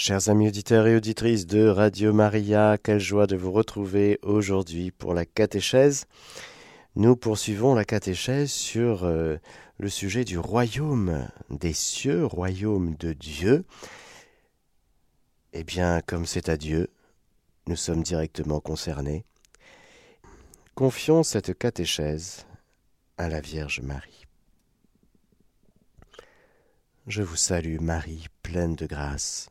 Chers amis auditeurs et auditrices de Radio Maria, quelle joie de vous retrouver aujourd'hui pour la catéchèse. Nous poursuivons la catéchèse sur euh, le sujet du royaume des cieux, royaume de Dieu. Eh bien, comme c'est à Dieu, nous sommes directement concernés. Confions cette catéchèse à la Vierge Marie. Je vous salue Marie, pleine de grâce.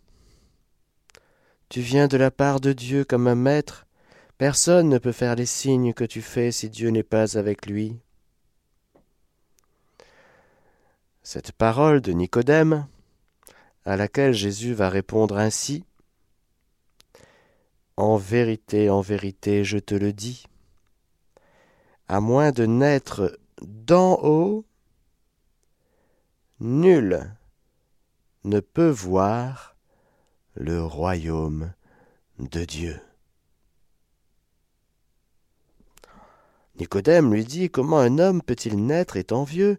tu viens de la part de Dieu comme un maître. Personne ne peut faire les signes que tu fais si Dieu n'est pas avec lui. Cette parole de Nicodème, à laquelle Jésus va répondre ainsi, En vérité, en vérité, je te le dis, à moins de naître d'en haut, nul ne peut voir le royaume de Dieu. Nicodème lui dit Comment un homme peut-il naître étant vieux?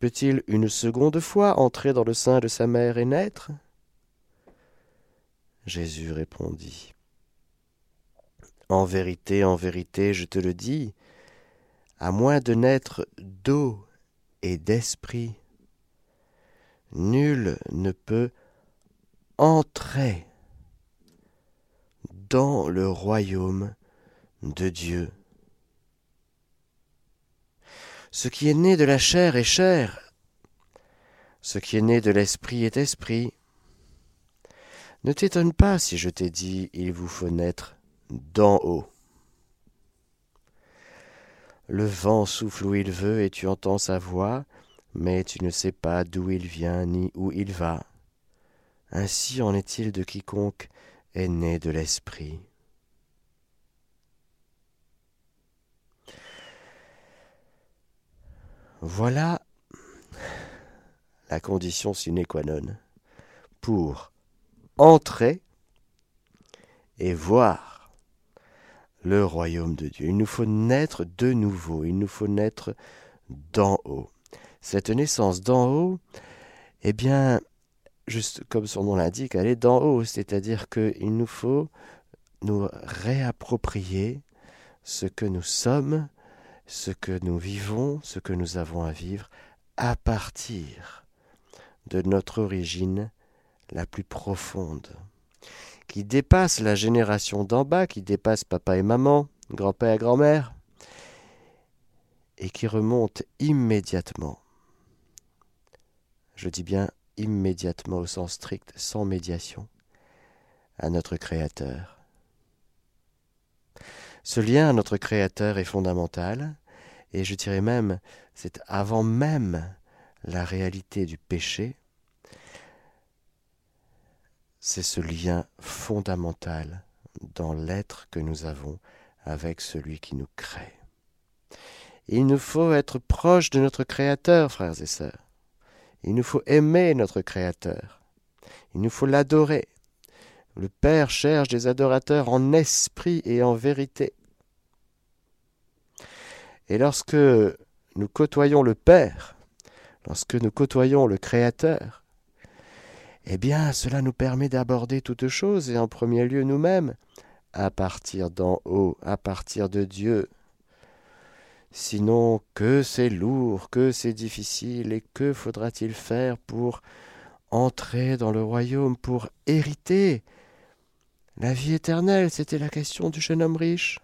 Peut-il une seconde fois entrer dans le sein de sa mère et naître? Jésus répondit En vérité, en vérité, je te le dis, à moins de naître d'eau et d'esprit, nul ne peut Entrez dans le royaume de Dieu. Ce qui est né de la chair est chair, ce qui est né de l'esprit est esprit. Ne t'étonne pas si je t'ai dit il vous faut naître d'en haut. Le vent souffle où il veut et tu entends sa voix, mais tu ne sais pas d'où il vient ni où il va. Ainsi en est-il de quiconque est né de l'Esprit. Voilà la condition sine qua non pour entrer et voir le royaume de Dieu. Il nous faut naître de nouveau, il nous faut naître d'en haut. Cette naissance d'en haut, eh bien, juste comme son nom l'indique, elle est d'en haut, c'est-à-dire qu'il nous faut nous réapproprier ce que nous sommes, ce que nous vivons, ce que nous avons à vivre, à partir de notre origine la plus profonde, qui dépasse la génération d'en bas, qui dépasse papa et maman, grand-père et grand-mère, et qui remonte immédiatement. Je dis bien immédiatement au sens strict, sans médiation, à notre Créateur. Ce lien à notre Créateur est fondamental, et je dirais même, c'est avant même la réalité du péché, c'est ce lien fondamental dans l'être que nous avons avec celui qui nous crée. Il nous faut être proche de notre Créateur, frères et sœurs. Il nous faut aimer notre Créateur. Il nous faut l'adorer. Le Père cherche des adorateurs en esprit et en vérité. Et lorsque nous côtoyons le Père, lorsque nous côtoyons le Créateur, eh bien cela nous permet d'aborder toutes choses et en premier lieu nous-mêmes, à partir d'en haut, à partir de Dieu, Sinon, que c'est lourd, que c'est difficile, et que faudra-t-il faire pour entrer dans le royaume, pour hériter la vie éternelle? C'était la question du jeune homme riche.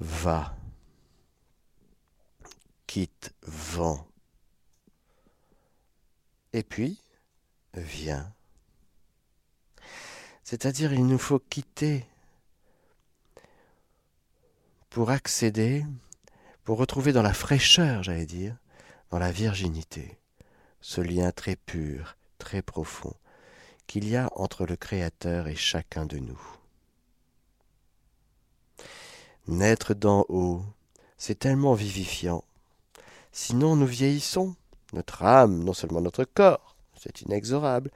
Va, quitte vent, et puis viens. C'est-à-dire, il nous faut quitter pour accéder, pour retrouver dans la fraîcheur, j'allais dire, dans la virginité, ce lien très pur, très profond, qu'il y a entre le Créateur et chacun de nous. Naître d'en haut, c'est tellement vivifiant. Sinon nous vieillissons, notre âme, non seulement notre corps, c'est inexorable,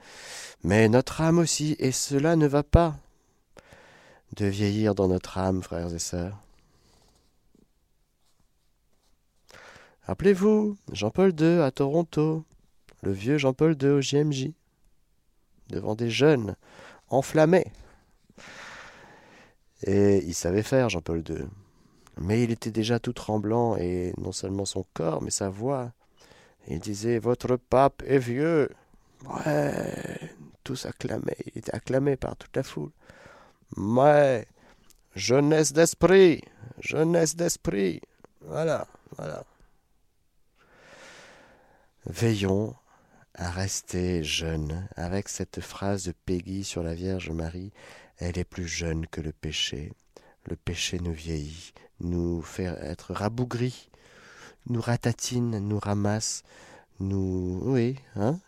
mais notre âme aussi, et cela ne va pas de vieillir dans notre âme, frères et sœurs. Rappelez-vous, Jean-Paul II à Toronto, le vieux Jean-Paul II au JMJ, devant des jeunes enflammés. Et il savait faire, Jean-Paul II. Mais il était déjà tout tremblant, et non seulement son corps, mais sa voix. Il disait Votre pape est vieux. Ouais, tous acclamaient. Il était acclamé par toute la foule. Ouais, jeunesse d'esprit, jeunesse d'esprit. Voilà, voilà. Veillons à rester jeunes avec cette phrase de Peggy sur la Vierge Marie. Elle est plus jeune que le péché. Le péché nous vieillit, nous fait être rabougris, nous ratatine, nous ramasse, nous. Oui, hein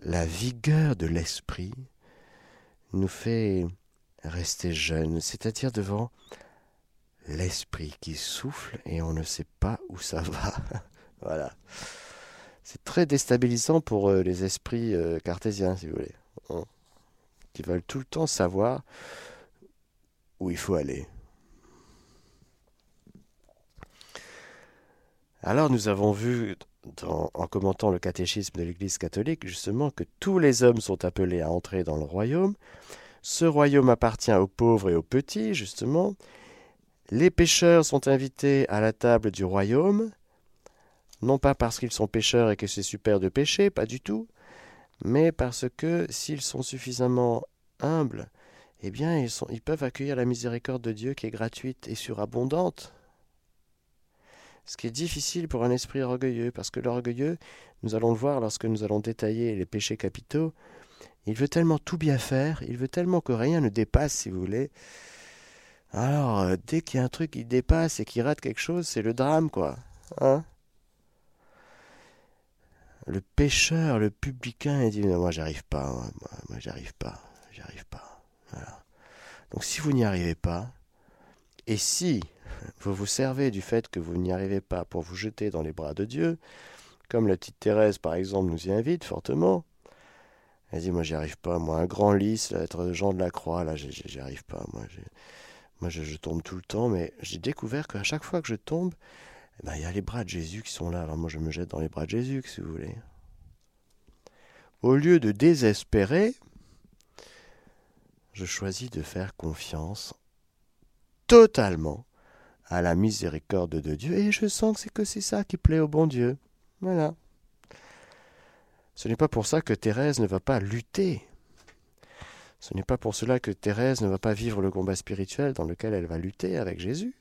La vigueur de l'esprit nous fait rester jeunes, c'est-à-dire devant l'esprit qui souffle et on ne sait pas où ça va. voilà. C'est très déstabilisant pour euh, les esprits euh, cartésiens, si vous voulez, hein, qui veulent tout le temps savoir où il faut aller. Alors nous avons vu, en commentant le catéchisme de l'Église catholique, justement que tous les hommes sont appelés à entrer dans le royaume. Ce royaume appartient aux pauvres et aux petits, justement. Les pécheurs sont invités à la table du royaume, non pas parce qu'ils sont pécheurs et que c'est super de pécher, pas du tout, mais parce que s'ils sont suffisamment humbles, eh bien ils, peuvent accueillir la miséricorde de Dieu qui est gratuite et surabondante. Ce qui est difficile pour un esprit orgueilleux, parce que l'orgueilleux, nous allons le voir lorsque nous allons détailler les péchés capitaux, il veut tellement tout bien faire, il veut tellement que rien ne dépasse, si vous voulez. Alors, euh, dès qu'il y a un truc qui dépasse et qui rate quelque chose, c'est le drame, quoi. Hein? Le pécheur, le publicain, il dit moi j'arrive pas, moi, moi, j'arrive pas, j'arrive pas. Donc si vous n'y arrivez pas, et si vous vous servez du fait que vous n'y arrivez pas pour vous jeter dans les bras de Dieu, comme la petite Thérèse par exemple nous y invite fortement, elle dit moi j'y arrive pas, moi un grand lys, être Jean de la Croix, là j'y arrive pas, moi, moi je, je, tombe tout le temps, mais j'ai découvert qu'à chaque fois que je tombe, eh ben, il y a les bras de Jésus qui sont là. Alors moi, je me jette dans les bras de Jésus, si vous voulez. Au lieu de désespérer, je choisis de faire confiance totalement à la miséricorde de Dieu. Et je sens que c'est que c'est ça qui plaît au bon Dieu. Voilà. Ce n'est pas pour ça que Thérèse ne va pas lutter. Ce n'est pas pour cela que Thérèse ne va pas vivre le combat spirituel dans lequel elle va lutter avec Jésus.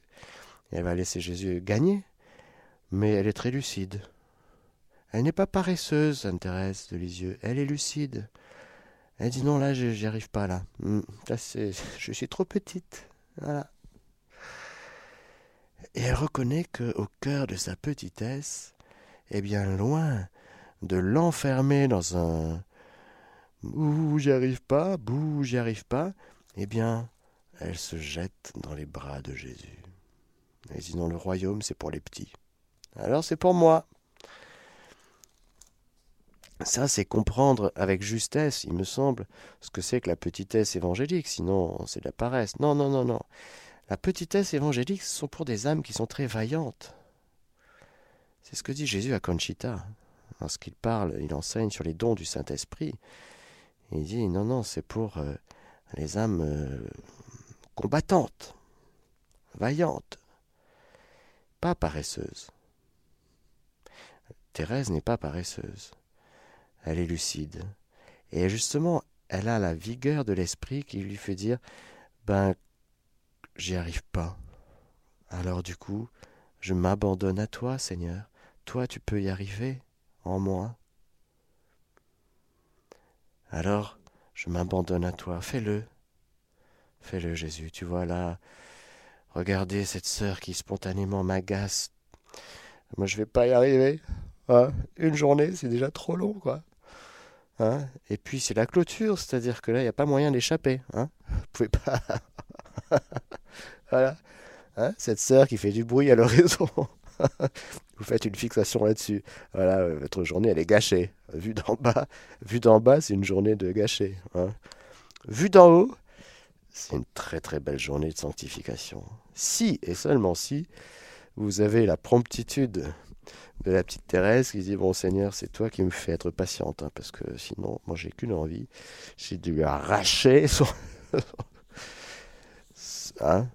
elle va laisser Jésus gagner mais elle est très lucide. Elle n'est pas paresseuse, Sainte-Thérèse de Lisieux, elle est lucide. Elle dit non, là, j'y arrive pas, là. Hmm, je suis trop petite. Voilà. Et elle reconnaît que, au cœur de sa petitesse, eh bien, loin de l'enfermer dans un Ouh, j'y arrive pas, bouh, j'y arrive pas, eh bien, elle se jette dans les bras de Jésus. Elle dit non, le royaume, c'est pour les petits. Alors c'est pour moi. Ça, c'est comprendre avec justesse, il me semble, ce que c'est que la petitesse évangélique, sinon c'est de la paresse. Non, non, non, non. La petitesse évangélique, ce sont pour des âmes qui sont très vaillantes. C'est ce que dit Jésus à Conchita. Lorsqu'il parle, il enseigne sur les dons du Saint-Esprit. Il dit, non, non, c'est pour euh, les âmes euh, combattantes, vaillantes, pas paresseuses. Thérèse n'est pas paresseuse. Elle est lucide. Et justement, elle a la vigueur de l'esprit qui lui fait dire Ben, j'y arrive pas. Alors du coup, je m'abandonne à toi, Seigneur. Toi, tu peux y arriver en moi. Alors, je m'abandonne à toi. Fais-le. Fais-le, Jésus. Tu vois là, regardez cette sœur qui spontanément m'agace. Moi, je vais pas y arriver. Hein, une journée, c'est déjà trop long, quoi. Hein et puis c'est la clôture, c'est-à-dire que là, il n'y a pas moyen d'échapper. Hein Vous pouvez pas. voilà. Hein Cette sœur qui fait du bruit à l'horizon. Vous faites une fixation là-dessus. Voilà, euh, votre journée, elle est gâchée. Vue d'en bas, vue d'en bas, c'est une journée de gâchée. Hein Vue d'en haut, c'est une très très belle journée de sanctification. Si, et seulement si, vous avez la promptitude de la petite Thérèse qui dit Bon Seigneur, c'est toi qui me fais être patiente, hein, parce que sinon, moi j'ai qu'une envie, j'ai dû arracher son. hein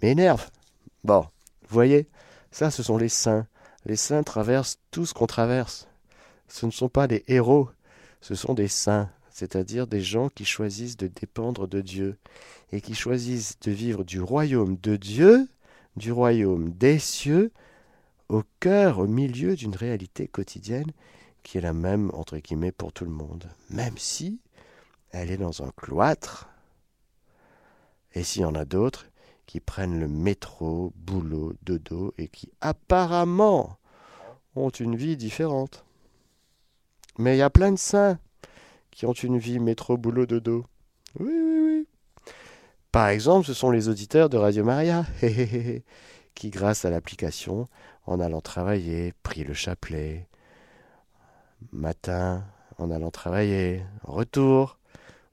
M'énerve. Bon, voyez, ça ce sont les saints. Les saints traversent tout ce qu'on traverse. Ce ne sont pas des héros, ce sont des saints, c'est-à-dire des gens qui choisissent de dépendre de Dieu et qui choisissent de vivre du royaume de Dieu, du royaume des cieux, au cœur, au milieu d'une réalité quotidienne qui est la même, entre guillemets, pour tout le monde, même si elle est dans un cloître, et s'il y en a d'autres qui prennent le métro, boulot, dodo, et qui apparemment ont une vie différente. Mais il y a plein de saints qui ont une vie métro, boulot, dodo. Oui, oui, oui. Par exemple, ce sont les auditeurs de Radio Maria, qui, grâce à l'application, en allant travailler, prient le chapelet. Matin, en allant travailler, retour,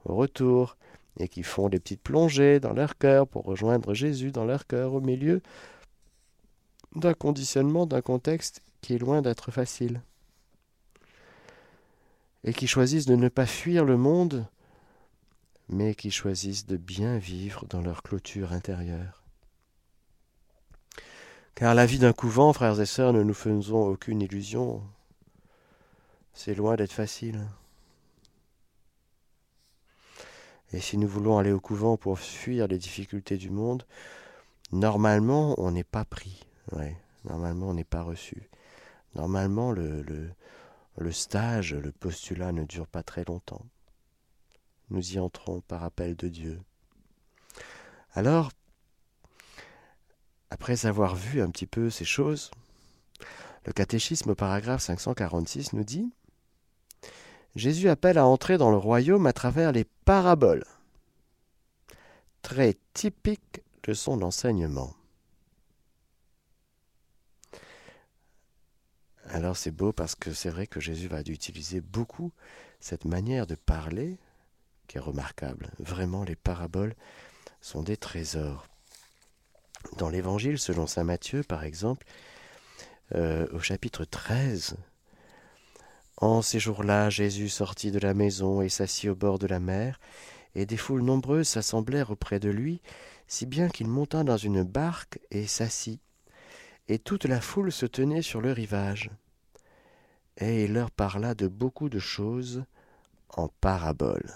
retour, et qui font des petites plongées dans leur cœur pour rejoindre Jésus dans leur cœur au milieu d'un conditionnement, d'un contexte qui est loin d'être facile. Et qui choisissent de ne pas fuir le monde, mais qui choisissent de bien vivre dans leur clôture intérieure. Car la vie d'un couvent, frères et sœurs, ne nous faisons aucune illusion. C'est loin d'être facile. Et si nous voulons aller au couvent pour fuir les difficultés du monde, normalement, on n'est pas pris. Ouais, normalement, on n'est pas reçu. Normalement, le, le, le stage, le postulat ne dure pas très longtemps. Nous y entrons par appel de Dieu. Alors, après avoir vu un petit peu ces choses, le catéchisme paragraphe 546 nous dit Jésus appelle à entrer dans le royaume à travers les paraboles, très typique de son enseignement. Alors c'est beau parce que c'est vrai que Jésus va utiliser beaucoup cette manière de parler qui est remarquable. Vraiment, les paraboles sont des trésors. Dans l'Évangile, selon Saint Matthieu, par exemple, euh, au chapitre 13, en ces jours-là, Jésus sortit de la maison et s'assit au bord de la mer, et des foules nombreuses s'assemblèrent auprès de lui, si bien qu'il monta dans une barque et s'assit. Et toute la foule se tenait sur le rivage. Et il leur parla de beaucoup de choses en paraboles.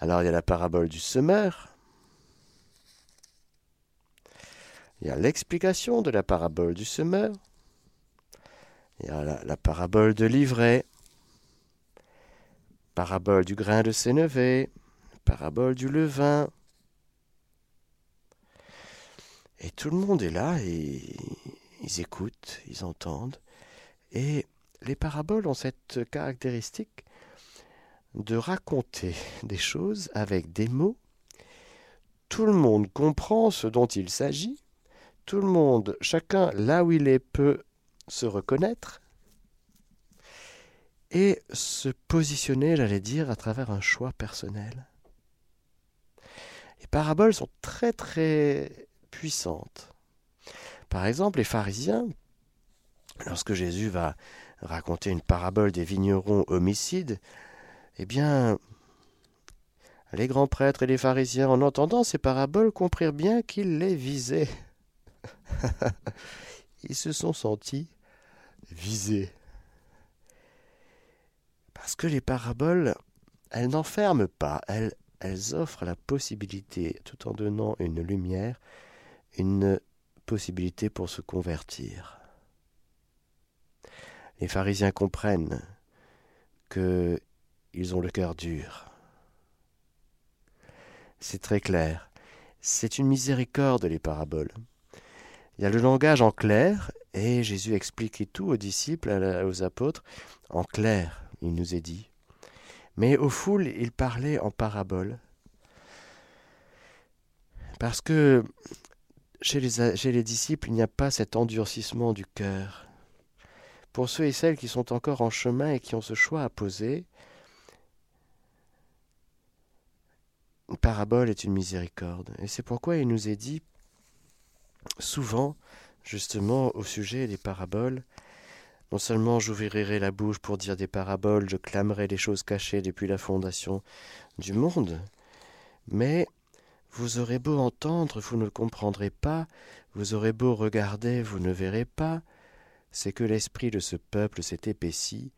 Alors il y a la parabole du semeur, il y a l'explication de la parabole du semeur, il y a la, parabole de l'ivraie, parabole du grain de sénévé, parabole du levain. Et tout le monde est là et ils écoutent, ils entendent. Et les paraboles ont cette caractéristique de raconter des choses avec des mots. Tout le monde comprend ce dont il s'agit. Tout le monde, chacun là où il est, peut se reconnaître et se positionner, j'allais dire, à travers un choix personnel. Les paraboles sont très très puissantes. Par exemple, les pharisiens, lorsque Jésus va raconter une parabole des vignerons homicides, eh bien, les grands prêtres et les pharisiens, en entendant ces paraboles, comprirent bien qu'il les visait. Ils se sont sentis visée. Parce que les paraboles, elles n'enferment pas, elles offrent la possibilité, tout en donnant une lumière, une possibilité pour se convertir. Les pharisiens comprennent que ils ont le cœur dur. C'est très clair. C'est une miséricorde les paraboles. Il y a le langage en clair Et Jésus expliquait tout aux disciples, aux apôtres, en clair, il nous est dit. Mais aux foules, il parlait en parabole. Parce que chez les, chez les disciples, il n'y a pas cet endurcissement du cœur. Pour ceux et celles qui sont encore en chemin et qui ont ce choix à poser, parabole est une miséricorde. Et c'est pourquoi il nous est dit souvent, justement, au sujet des paraboles, non seulement j'ouvrirai la bouche pour dire des paraboles, je clamerai les choses cachées depuis la fondation du monde, mais vous aurez beau entendre, vous ne comprendrez pas, vous aurez beau regarder, vous ne verrez pas, c'est que l'esprit de ce peuple s'est épaissi,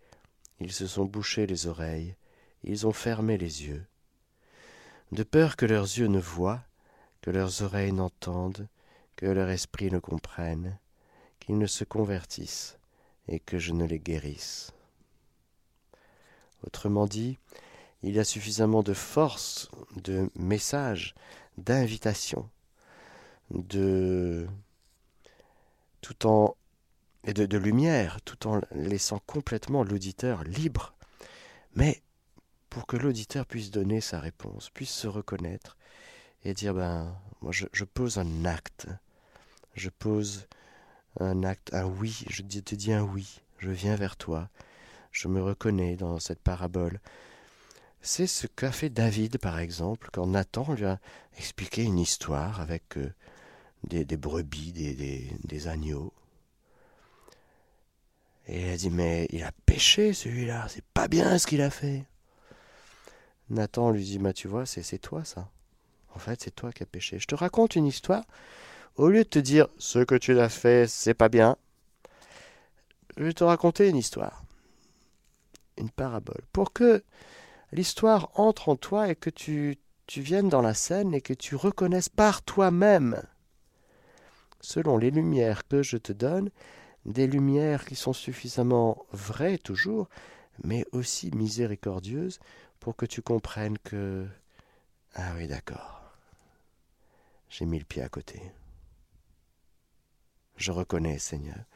ils se sont bouchés les oreilles, ils ont fermé les yeux, de peur que leurs yeux ne voient, que leurs oreilles n'entendent, que leur esprit ne comprenne, qu'ils ne se convertissent et que je ne les guérisse. Autrement dit, il y a suffisamment de force, de message, d'invitation, de tout en et de, de lumière, tout en laissant complètement l'auditeur libre. Mais pour que l'auditeur puisse donner sa réponse, puisse se reconnaître et dire ben moi je, pose un acte, je pose un acte, un oui, je te dis un oui, je viens vers toi, je me reconnais dans cette parabole. C'est ce qu'a fait David, par exemple, quand Nathan lui a expliqué une histoire avec euh, des, brebis, des, des, des agneaux. Et il a dit, mais il a péché celui-là, c'est pas bien ce qu'il a fait. Nathan lui dit, bah, tu vois, c'est toi ça. En fait, c'est toi qui as péché. Je te raconte une histoire. Au lieu de te dire, ce que tu as fait, c'est pas bien, je vais te raconter une histoire. Une parabole. Pour que l'histoire entre en toi et que tu, tu viennes dans la scène et que tu reconnaisses par toi-même, selon les lumières que je te donne, des lumières qui sont suffisamment vraies toujours, mais aussi miséricordieuses pour que tu comprennes que... Ah oui, d'accord. J'ai mis le pied à côté. Je reconnais, Seigneur.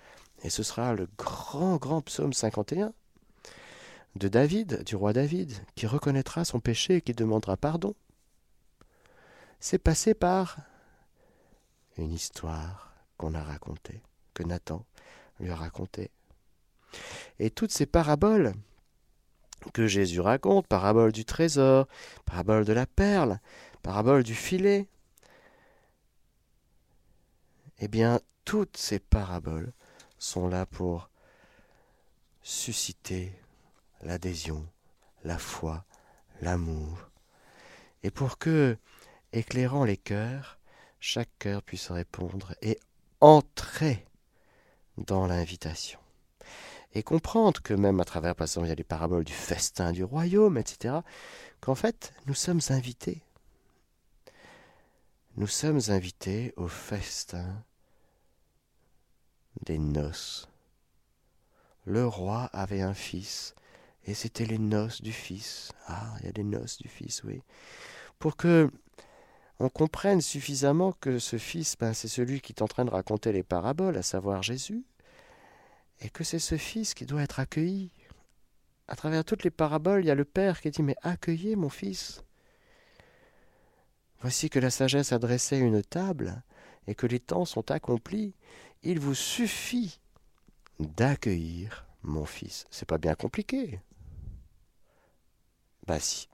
Et ce sera le grand, grand psaume 51 de David, du roi David, qui reconnaîtra son péché et qui demandera pardon. C'est passé par une histoire qu'on a racontée, que Nathan lui a racontée. Et toutes ces paraboles que Jésus raconte, parabole du trésor, parabole de la perle, parabole du filet, eh bien, toutes ces paraboles sont là pour susciter l'adhésion, la foi, l'amour, et pour que, éclairant les cœurs, chaque cœur puisse répondre et entrer dans l'invitation et comprendre que même à travers, par exemple, il y a les paraboles du festin du royaume, etc., qu'en fait, nous sommes invités. Nous sommes invités au festin des noces. Le roi avait un fils, et c'était les noces du fils. Ah, il y a des noces du fils, oui. Pour que on comprenne suffisamment que ce fils, ben, c'est celui qui est en train de raconter les paraboles, à savoir Jésus, et que c'est ce fils qui doit être accueilli. À travers toutes les paraboles, il y a le Père qui dit Mais accueillez mon fils. Voici que la sagesse a dressé une table et que les temps sont accomplis. Il vous suffit d'accueillir mon fils. C'est pas bien compliqué. Bah si.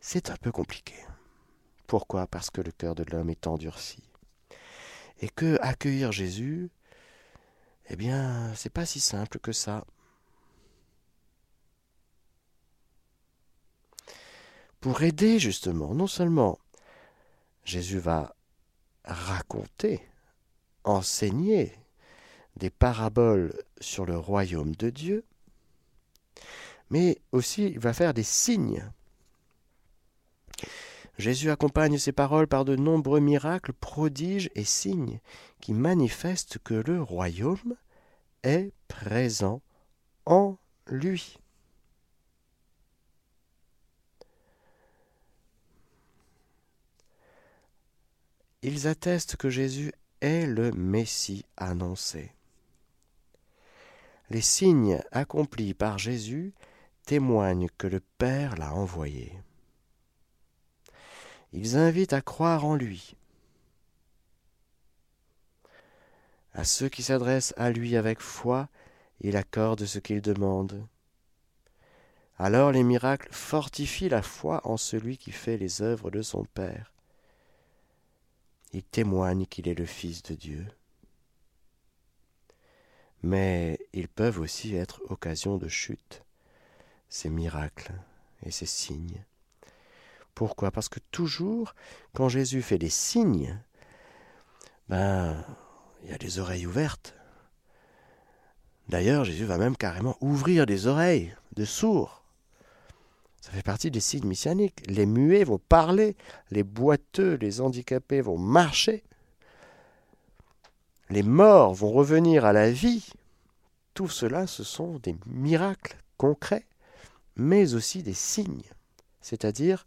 C'est un peu compliqué. Pourquoi? Parce que le cœur de l'homme est endurci. Et que accueillir Jésus, eh bien, c'est pas si simple que ça. Pour aider justement, non seulement Jésus va raconter, enseigner des paraboles sur le royaume de Dieu, mais aussi il va faire des signes Jésus accompagne ses paroles par de nombreux miracles, prodiges et signes qui manifestent que le royaume est présent en lui. Ils attestent que Jésus est le Messie annoncé. Les signes accomplis par Jésus témoignent que le Père l'a envoyé. Ils invitent à croire en lui. À ceux qui s'adressent à lui avec foi, il accorde ce qu'ils demandent. Alors les miracles fortifient la foi en celui qui fait les œuvres de son Père. Ils témoignent qu'il est le Fils de Dieu. Mais ils peuvent aussi être occasion de chute, ces miracles et ces signes. Pourquoi? Parce que toujours, quand Jésus fait des signes, ben, il y a des oreilles ouvertes. D'ailleurs, Jésus va même carrément ouvrir des oreilles de sourds. Ça fait partie des signes messianiques. Les muets vont parler, les boiteux, les handicapés vont marcher, les morts vont revenir à la vie. Tout cela, ce sont des miracles concrets, mais aussi des signes, c'est-à-dire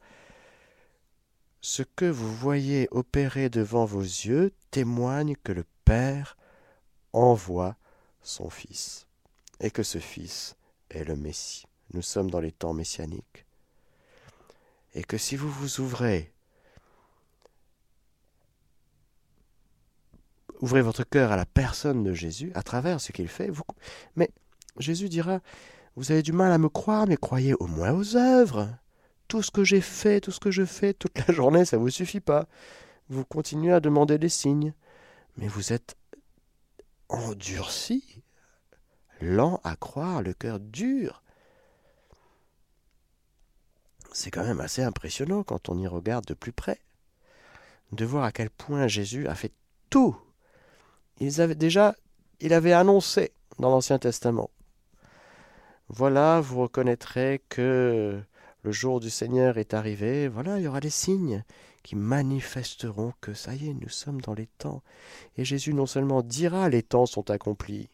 ce que vous voyez opérer devant vos yeux témoigne que le Père envoie son Fils, et que ce Fils est le Messie. Nous sommes dans les temps messianiques. Et que si vous vous ouvrez, ouvrez votre cœur à la personne de Jésus, à travers ce qu'il fait, mais Jésus dira, vous avez du mal à me croire, mais croyez au moins aux œuvres. Tout ce que j'ai fait, tout ce que je fais toute la journée, ça ne vous suffit pas. Vous continuez à demander des signes, mais vous êtes endurci, lent à croire, le cœur dur. C'est quand même assez impressionnant quand on y regarde de plus près, de voir à quel point Jésus a fait tout. Il avait déjà, il avait annoncé dans l'Ancien Testament. Voilà, vous reconnaîtrez que le jour du Seigneur est arrivé, voilà, il y aura des signes qui manifesteront que ça y est, nous sommes dans les temps. Et Jésus non seulement dira les temps sont accomplis,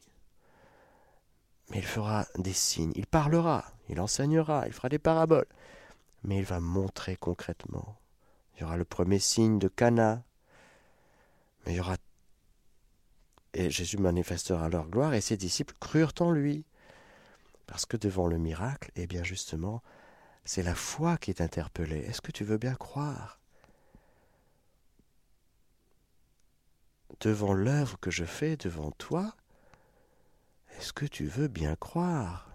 mais il fera des signes, il parlera, il enseignera, il fera des paraboles, mais il va montrer concrètement. Il y aura le premier signe de Cana, mais il y aura et Jésus manifestera leur gloire et ses disciples crurent en lui. Parce que devant le miracle, eh bien justement, c'est la foi qui est interpellée. Est-ce que tu veux bien croire Devant l'œuvre que je fais devant toi, est-ce que tu veux bien croire?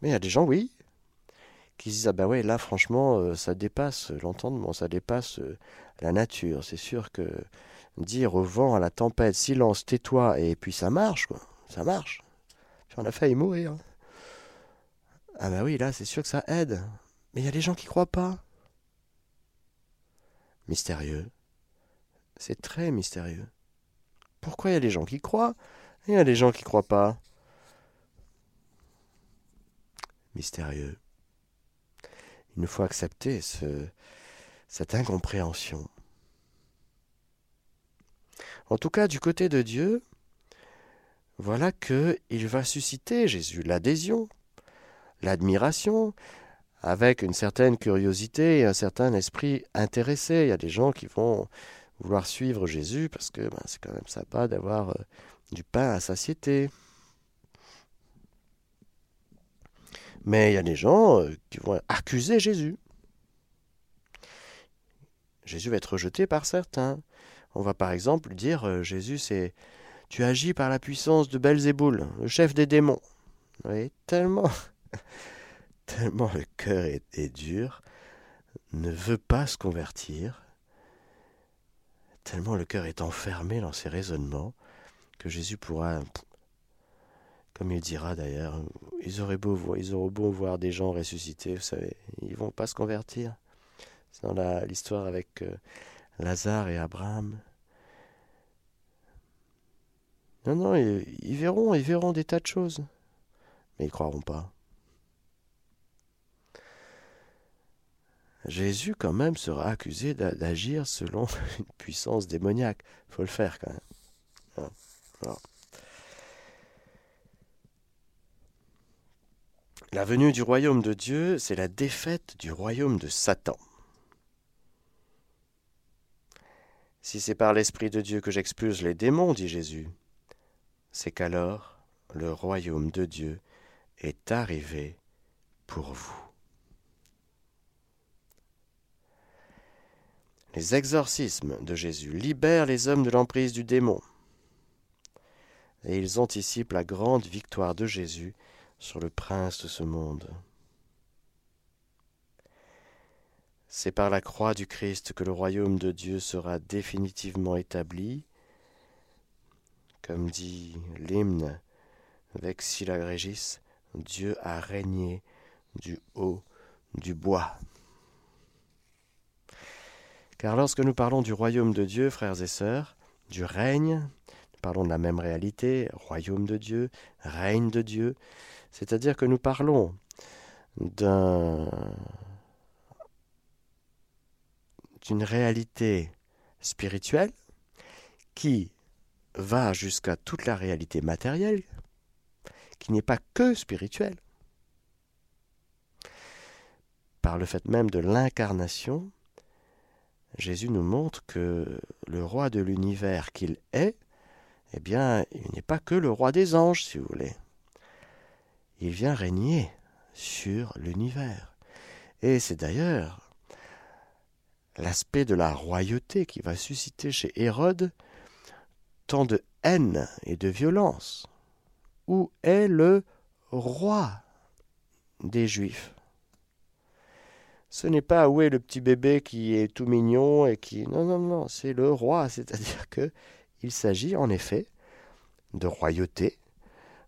Mais il y a des gens, oui, qui disent Ah ben ouais, là franchement, euh, ça dépasse l'entendement, ça dépasse euh, la nature. C'est sûr que dire au vent, à la tempête, silence, tais-toi, et puis ça marche, quoi. Ça marche. Puis on a failli mourir. Ah bah oui, là, c'est sûr que ça aide. Mais il y a des gens qui croient pas. Mystérieux. C'est très mystérieux. Pourquoi il y a des gens qui croient et il y a des gens qui croient pas? Mystérieux. Il nous faut accepter ce, cette incompréhension. En tout cas, du côté de Dieu, voilà que il va susciter Jésus l'adhésion, l'admiration, avec une certaine curiosité et un certain esprit intéressé. Il y a des gens qui vont vouloir suivre Jésus parce que ben, c'est quand même sympa d'avoir euh, du pain à satiété. Mais il y a des gens euh, qui vont accuser Jésus. Jésus va être rejeté par certains. On va par exemple dire euh, Jésus, c'est tu agis par la puissance de Belzéboul, le chef des démons. Vous tellement tellement le cœur est, dur, ne veut pas se convertir, tellement le cœur est enfermé dans ses raisonnements, que Jésus pourra, comme il dira d'ailleurs, ils ils auront beau voir des gens ressuscités, vous savez, ils vont pas se convertir. C'est dans l'histoire avec euh, Lazare et Abraham. Non, non, ils verront, ils verront des tas de choses, mais ils croiront pas. Jésus quand même sera accusé d'agir selon une puissance démoniaque. Il faut le faire quand même. Hein, la venue du royaume de Dieu, c'est la défaite du royaume de Satan. Si c'est par l'Esprit de Dieu que j'expulse les démons, dit Jésus, c'est qu'alors le royaume de Dieu est arrivé pour vous. Les exorcismes de Jésus libèrent les hommes de l'emprise du démon. Et ils anticipent la grande victoire de Jésus sur le prince de ce monde. C'est par la croix du Christ que le royaume de Dieu sera définitivement établi, comme dit l'hymne Vexilla Régis, Dieu a régné du haut du bois. Car lorsque nous parlons du royaume de Dieu, frères et sœurs, du règne, nous parlons de la même réalité, royaume de Dieu, règne de Dieu, c'est-à-dire que nous parlons d'un d'une réalité spirituelle qui va jusqu'à toute la réalité matérielle, qui n'est pas que spirituelle. Par le fait même de l'incarnation, Jésus nous montre que le roi de l'univers qu'il est, eh bien, il n'est pas que le roi des anges, si vous voulez. Il vient régner sur l'univers. Et c'est d'ailleurs l'aspect de la royauté qui va susciter chez Hérode tant de haine et de violence. Où est le roi des Juifs? Ce n'est pas où est le petit bébé qui est tout mignon et qui. Non, non, non, c'est le roi. C'est-à-dire que il s'agit en effet de royauté,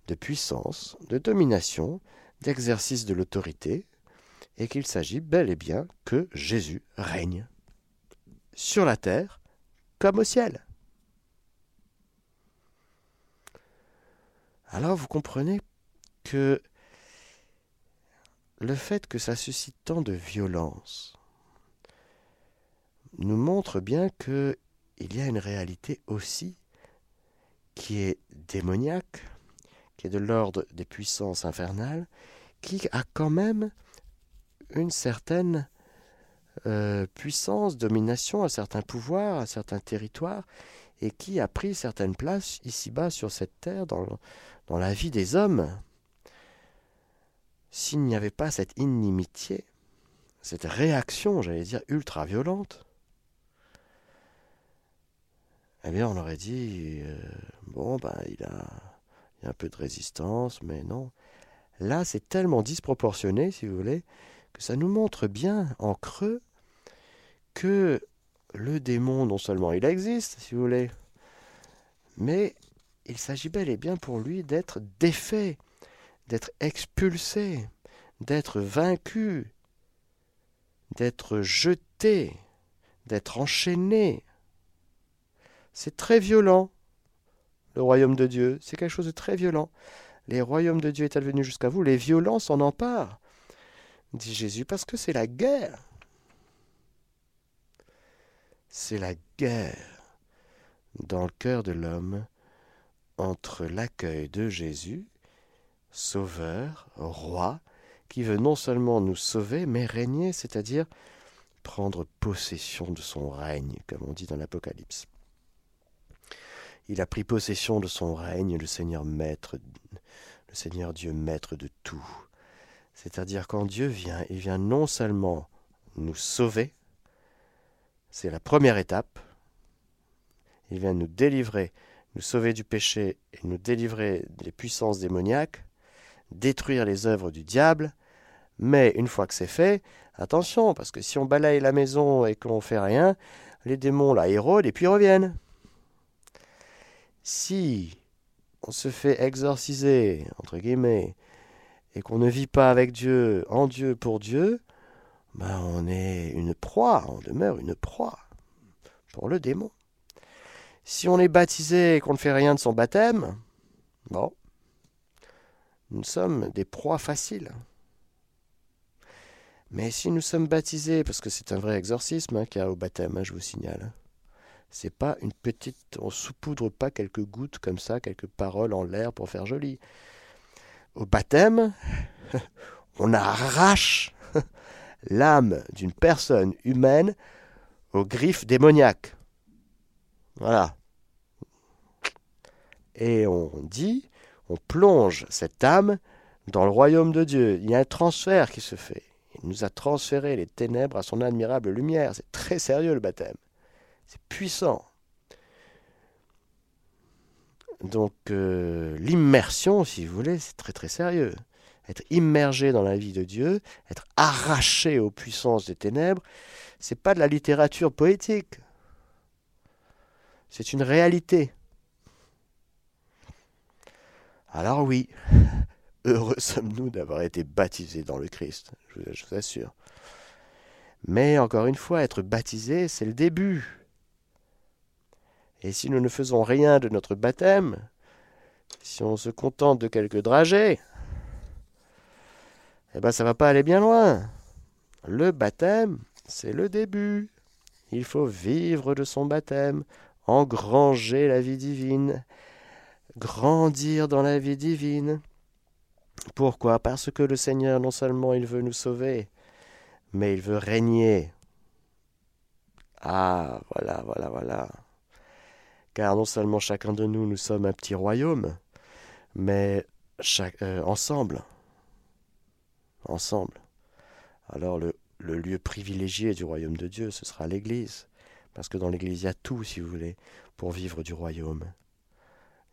de puissance, de domination, d'exercice de l'autorité, et qu'il s'agit bel et bien que Jésus règne sur la terre comme au ciel. Alors vous comprenez que le fait que ça suscite tant de violence nous montre bien que il y a une réalité aussi qui est démoniaque, qui est de l'ordre des puissances infernales, qui a quand même une certaine euh, puissance, domination, un certain pouvoir, un certain territoire, et qui a pris certaines places ici-bas sur cette terre dans, dans la vie des hommes s'il n'y avait pas cette inimitié, cette réaction, j'allais dire, ultra violente, eh bien, on aurait dit, euh, bon, ben, il a, il y a un peu de résistance, mais non. Là, c'est tellement disproportionné, si vous voulez, que ça nous montre bien, en creux, que le démon, non seulement il existe, si vous voulez, mais il s'agit bel et bien pour lui d'être défait, d'être expulsé, d'être vaincu, d'être jeté, d'être enchaîné. C'est très violent, le royaume de Dieu. C'est quelque chose de très violent. Les royaumes de Dieu est-elle venu jusqu'à vous Les violences en emparent, dit Jésus, parce que c'est la guerre. C'est la guerre dans le cœur de l'homme entre l'accueil de Jésus sauveur, roi, qui veut non seulement nous sauver, mais régner, c'est-à-dire prendre possession de son règne, comme on dit dans l'Apocalypse. Il a pris possession de son règne, le Seigneur maître, le Seigneur Dieu maître de tout. C'est-à-dire quand Dieu vient, il vient non seulement nous sauver, c'est la première étape, il vient nous délivrer, nous sauver du péché et nous délivrer des puissances démoniaques, détruire les œuvres du diable, mais une fois que c'est fait, attention, parce que si on balaye la maison et qu'on fait rien, les démons la érodent et puis reviennent. Si on se fait exorciser, entre guillemets, et qu'on ne vit pas avec Dieu, en Dieu, pour Dieu, ben on est une proie, on demeure une proie pour le démon. Si on est baptisé et qu'on ne fait rien de son baptême, bon, nous sommes des proies faciles. Mais si nous sommes baptisés, parce que c'est un vrai exorcisme hein, qu'il y a au baptême, hein, je vous signale, c'est pas une petite. On saupoudre pas quelques gouttes comme ça, quelques paroles en l'air pour faire joli. Au baptême, on arrache l'âme d'une personne humaine aux griffes démoniaques. Voilà. Et on dit, on plonge cette âme dans le royaume de Dieu. Il y a un transfert qui se fait. Il nous a transféré les ténèbres à son admirable lumière. C'est très sérieux le baptême. C'est puissant. Donc euh, l'immersion, si vous voulez, c'est très très sérieux. Être immergé dans la vie de Dieu, être arraché aux puissances des ténèbres, c'est pas de la littérature poétique. C'est une réalité. Alors oui, heureux sommes-nous d'avoir été baptisés dans le Christ, je vous, assure. Mais encore une fois, être baptisé, c'est le début. Et si nous ne faisons rien de notre baptême, si on se contente de quelques dragées, eh ben ça va pas aller bien loin. Le baptême, c'est le début. Il faut vivre de son baptême, engranger la vie divine, grandir dans la vie divine. Pourquoi? Parce que le Seigneur, non seulement il veut nous sauver, mais il veut régner. Ah, voilà, voilà, voilà. Car non seulement chacun de nous, nous sommes un petit royaume, mais euh, ensemble. Ensemble. Alors le le lieu privilégié du royaume de Dieu, ce sera l'Église. Parce que dans l'Église, il y a tout, si vous voulez, pour vivre du royaume.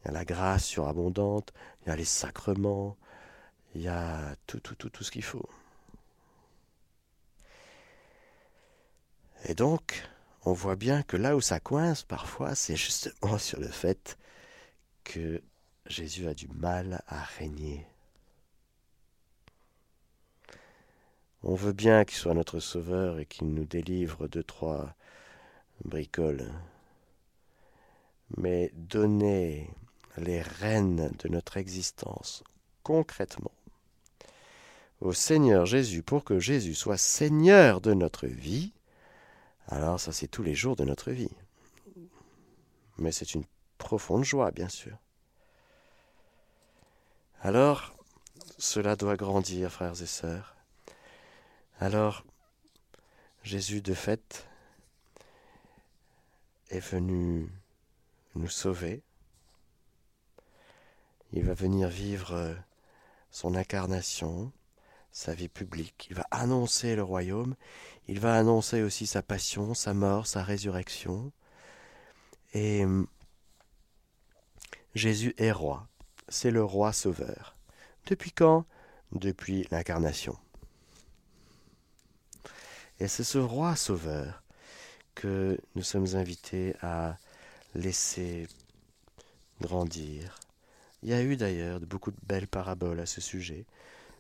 Il y a la grâce surabondante, il y a les sacrements, il y a tout, tout, tout, tout ce qu'il faut. Et donc, on voit bien que là où ça coince parfois, c'est justement sur le fait que Jésus a du mal à régner. On veut bien qu'il soit notre sauveur et qu'il nous délivre de trois bricoles. Mais donner les rênes de notre existence concrètement au Seigneur Jésus pour que Jésus soit Seigneur de notre vie, alors ça c'est tous les jours de notre vie. Mais c'est une profonde joie, bien sûr. Alors, cela doit grandir, frères et sœurs. Alors, Jésus, de fait, est venu nous sauver. Il va venir vivre son incarnation, sa vie publique. Il va annoncer le royaume. Il va annoncer aussi sa passion, sa mort, sa résurrection. Et Jésus est roi. C'est le roi sauveur. Depuis quand? Depuis l'incarnation. Et c'est ce roi sauveur que nous sommes invités à laisser grandir. Il y a eu d'ailleurs beaucoup de belles paraboles à ce sujet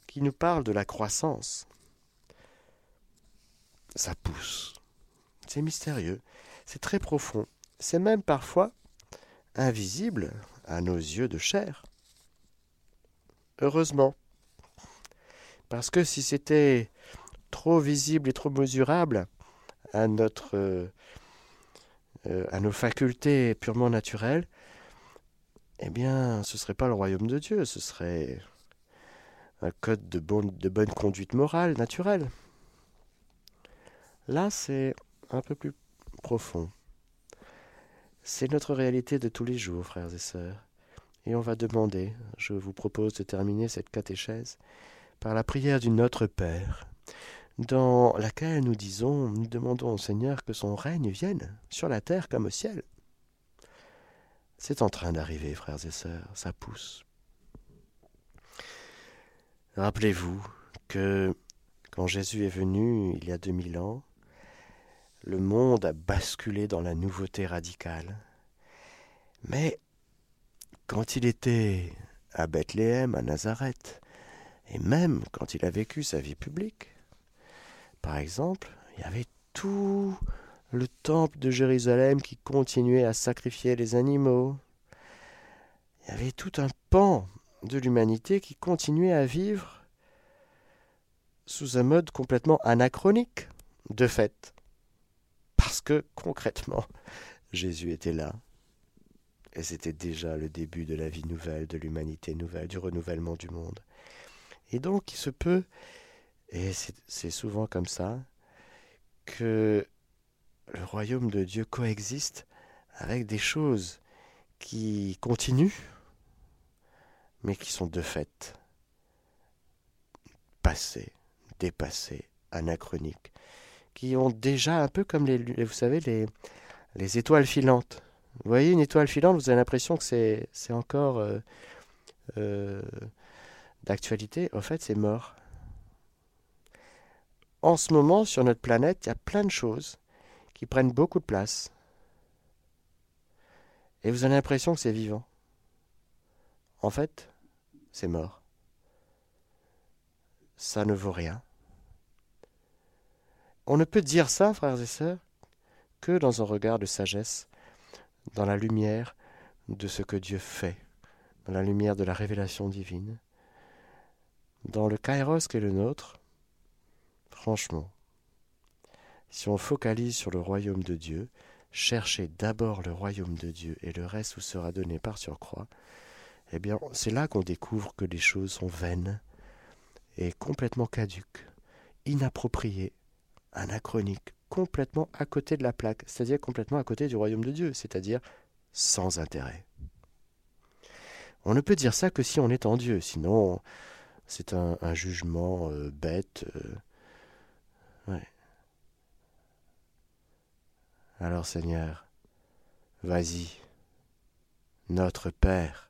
qui nous parlent de la croissance. Ça pousse. C'est mystérieux. C'est très profond. C'est même parfois invisible à nos yeux de chair. Heureusement. Parce que si c'était trop visible et trop mesurable à notre euh, à nos facultés purement naturelles, eh bien, ce serait pas le royaume de Dieu, ce serait un code de, de bonne conduite morale, naturelle. Là, c'est un peu plus profond. C'est notre réalité de tous les jours, frères et sœurs. Et on va demander, je vous propose de terminer cette catéchèse par la prière du Notre Père dans laquelle nous disons, nous demandons au Seigneur que son règne vienne sur la terre comme au ciel. C'est en train d'arriver, frères et sœurs, ça pousse. Rappelez-vous que quand Jésus est venu il y a deux mille ans, le monde a basculé dans la nouveauté radicale. Mais quand il était à Bethléem, à Nazareth, et même quand il a vécu sa vie publique, par exemple, il y avait tout le temple de Jérusalem qui continuait à sacrifier les animaux. Il y avait tout un pan de l'humanité qui continuait à vivre sous un mode complètement anachronique, de fait. Parce que, concrètement, Jésus était là. Et c'était déjà le début de la vie nouvelle, de l'humanité nouvelle, du renouvellement du monde. Et donc, il se peut et c'est souvent comme ça que le royaume de Dieu coexiste avec des choses qui continuent, mais qui sont de fait passées, dépassées, anachroniques, qui ont déjà un peu comme les, vous savez, les, les étoiles filantes. Vous voyez une étoile filante, vous avez l'impression que c'est, c'est encore euh, euh, d'actualité. En fait, c'est mort. En ce moment, sur notre planète, il y a plein de choses qui prennent beaucoup de place. Et vous avez l'impression que c'est vivant. En fait, c'est mort. Ça ne vaut rien. On ne peut dire ça, frères et sœurs, que dans un regard de sagesse, dans la lumière de ce que Dieu fait, dans la lumière de la révélation divine. Dans le kairos qui est le nôtre, franchement, si on focalise sur le royaume de Dieu, cherchez d'abord le royaume de Dieu et le reste vous sera donné par surcroît, eh bien c'est là qu'on découvre que les choses sont vaines et complètement caduques, inappropriées, anachroniques, complètement à côté de la plaque, c'est-à-dire complètement à côté du royaume de Dieu, c'est-à-dire sans intérêt. On ne peut dire ça que si on est en Dieu, sinon c'est un, jugement euh, bête. Euh, Alors Seigneur, vas-y, notre Père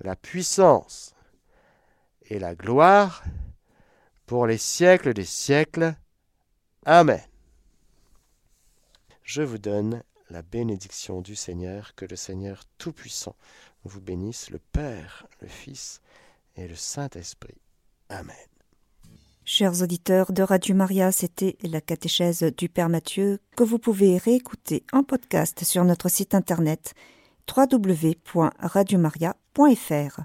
la puissance et la gloire pour les siècles des siècles. Amen. Je vous donne la bénédiction du Seigneur, que le Seigneur Tout-Puissant vous bénisse, le Père, le Fils et le Saint-Esprit. Amen. Chers auditeurs de Radio Maria, c'était la catéchèse du Père Mathieu que vous pouvez réécouter en podcast sur notre site internet www.radiomaria.fr.